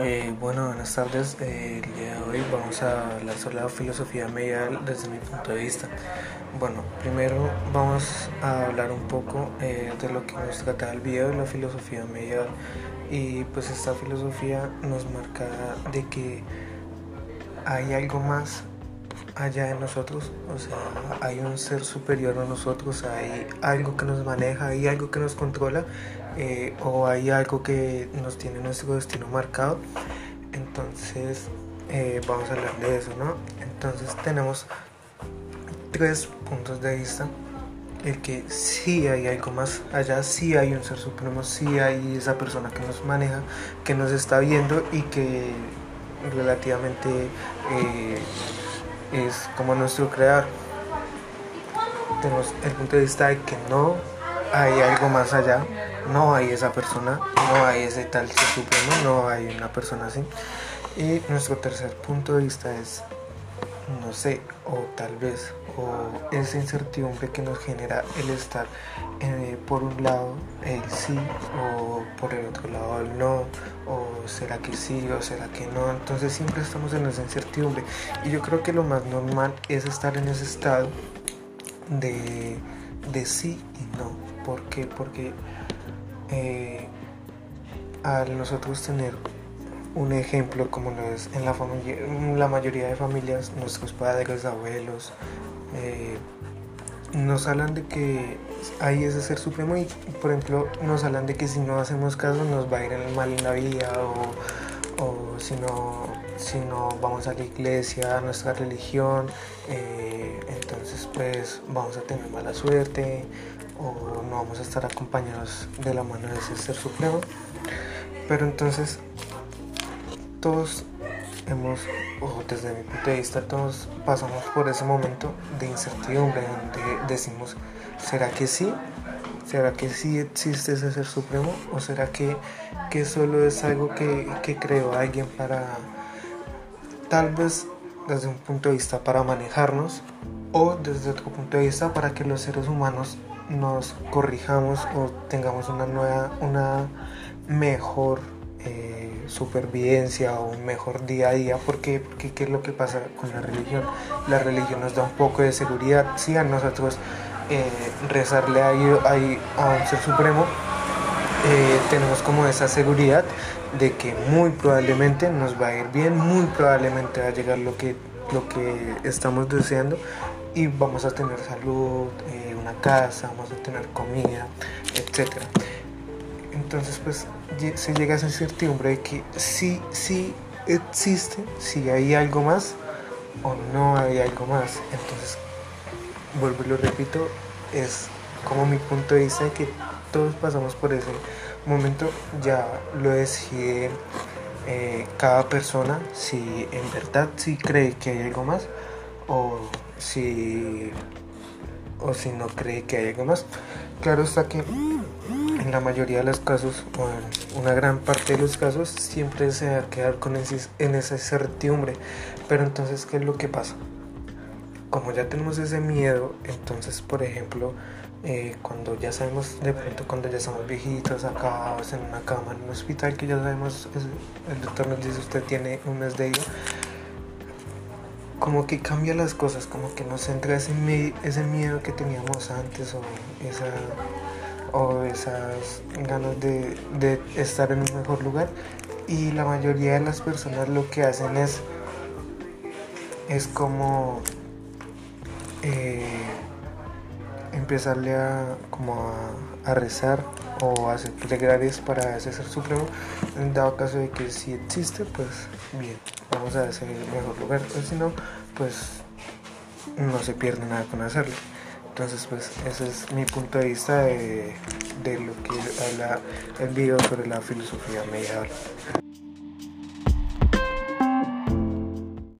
Eh, bueno, buenas tardes. Eh, el día de hoy vamos a hablar sobre la filosofía medieval desde mi punto de vista. Bueno, primero vamos a hablar un poco eh, de lo que nos trata el video, la filosofía medieval. Y pues esta filosofía nos marca de que hay algo más allá de nosotros, o sea, hay un ser superior a nosotros, hay algo que nos maneja, hay algo que nos controla eh, o hay algo que nos tiene nuestro destino marcado. Entonces, eh, vamos a hablar de eso, ¿no? Entonces tenemos tres puntos de vista. El que sí hay algo más allá, sí hay un ser supremo, sí hay esa persona que nos maneja, que nos está viendo y que relativamente eh, es como nuestro creador. Tenemos el punto de vista de que no hay algo más allá, no hay esa persona, no hay ese tal ser supremo, no hay una persona así. Y nuestro tercer punto de vista es, no sé, o tal vez, o esa incertidumbre que nos genera el estar eh, por un lado el sí o por el otro lado el no, o será que sí o será que no. Entonces siempre estamos en esa incertidumbre. Y yo creo que lo más normal es estar en ese estado de, de sí y no. ¿Por qué? Porque eh, al nosotros tener un ejemplo como lo es en la, familia, la mayoría de familias, nuestros padres, abuelos, eh, nos hablan de que hay ese ser supremo y por ejemplo nos hablan de que si no hacemos caso nos va a ir mal en la vida o, o si, no, si no vamos a la iglesia, a nuestra religión, eh, entonces pues vamos a tener mala suerte o no vamos a estar acompañados de la mano de ese ser supremo. Pero entonces todos hemos, o desde mi punto de vista, todos pasamos por ese momento de incertidumbre donde decimos, ¿será que sí? ¿Será que sí existe ese ser supremo? ¿O será que, que solo es algo que, que creó alguien para, tal vez desde un punto de vista para manejarnos, o desde otro punto de vista para que los seres humanos nos corrijamos o tengamos una nueva, una mejor eh, supervivencia o un mejor día a día, porque, ¿qué es lo que pasa con la religión? La religión nos da un poco de seguridad, si a nosotros eh, rezarle a, a un ser supremo, eh, tenemos como esa seguridad de que muy probablemente nos va a ir bien, muy probablemente va a llegar lo que, lo que estamos deseando y vamos a tener salud, una casa, vamos a tener comida, etcétera entonces pues se llega a esa incertidumbre de que sí, sí existe, si hay algo más o no hay algo más. Entonces, vuelvo y lo repito, es como mi punto de vista de que todos pasamos por ese momento, ya lo decide eh, cada persona si en verdad si cree que hay algo más o si o si no cree que hay algo más. Claro está que en la mayoría de los casos, o en una gran parte de los casos, siempre se va a quedar con ese, en esa incertidumbre. Pero entonces, ¿qué es lo que pasa? Como ya tenemos ese miedo, entonces, por ejemplo, eh, cuando ya sabemos, de pronto, cuando ya somos viejitos, acabados en una cama, en un hospital, que ya sabemos, el doctor nos dice, usted tiene un mes de ello, como que cambia las cosas, como que nos entra ese, ese miedo que teníamos antes o esa o esas ganas de, estar en un mejor lugar. Y la mayoría de las personas lo que hacen es es como eh, empezarle a como a, rezar o a hacer para ese ser supremo. En dado caso de que si existe pues bien vamos a ese mejor lugar. O si no pues no se pierde nada con hacerlo entonces, pues ese es mi punto de vista de, de lo que habla el video sobre la filosofía medieval.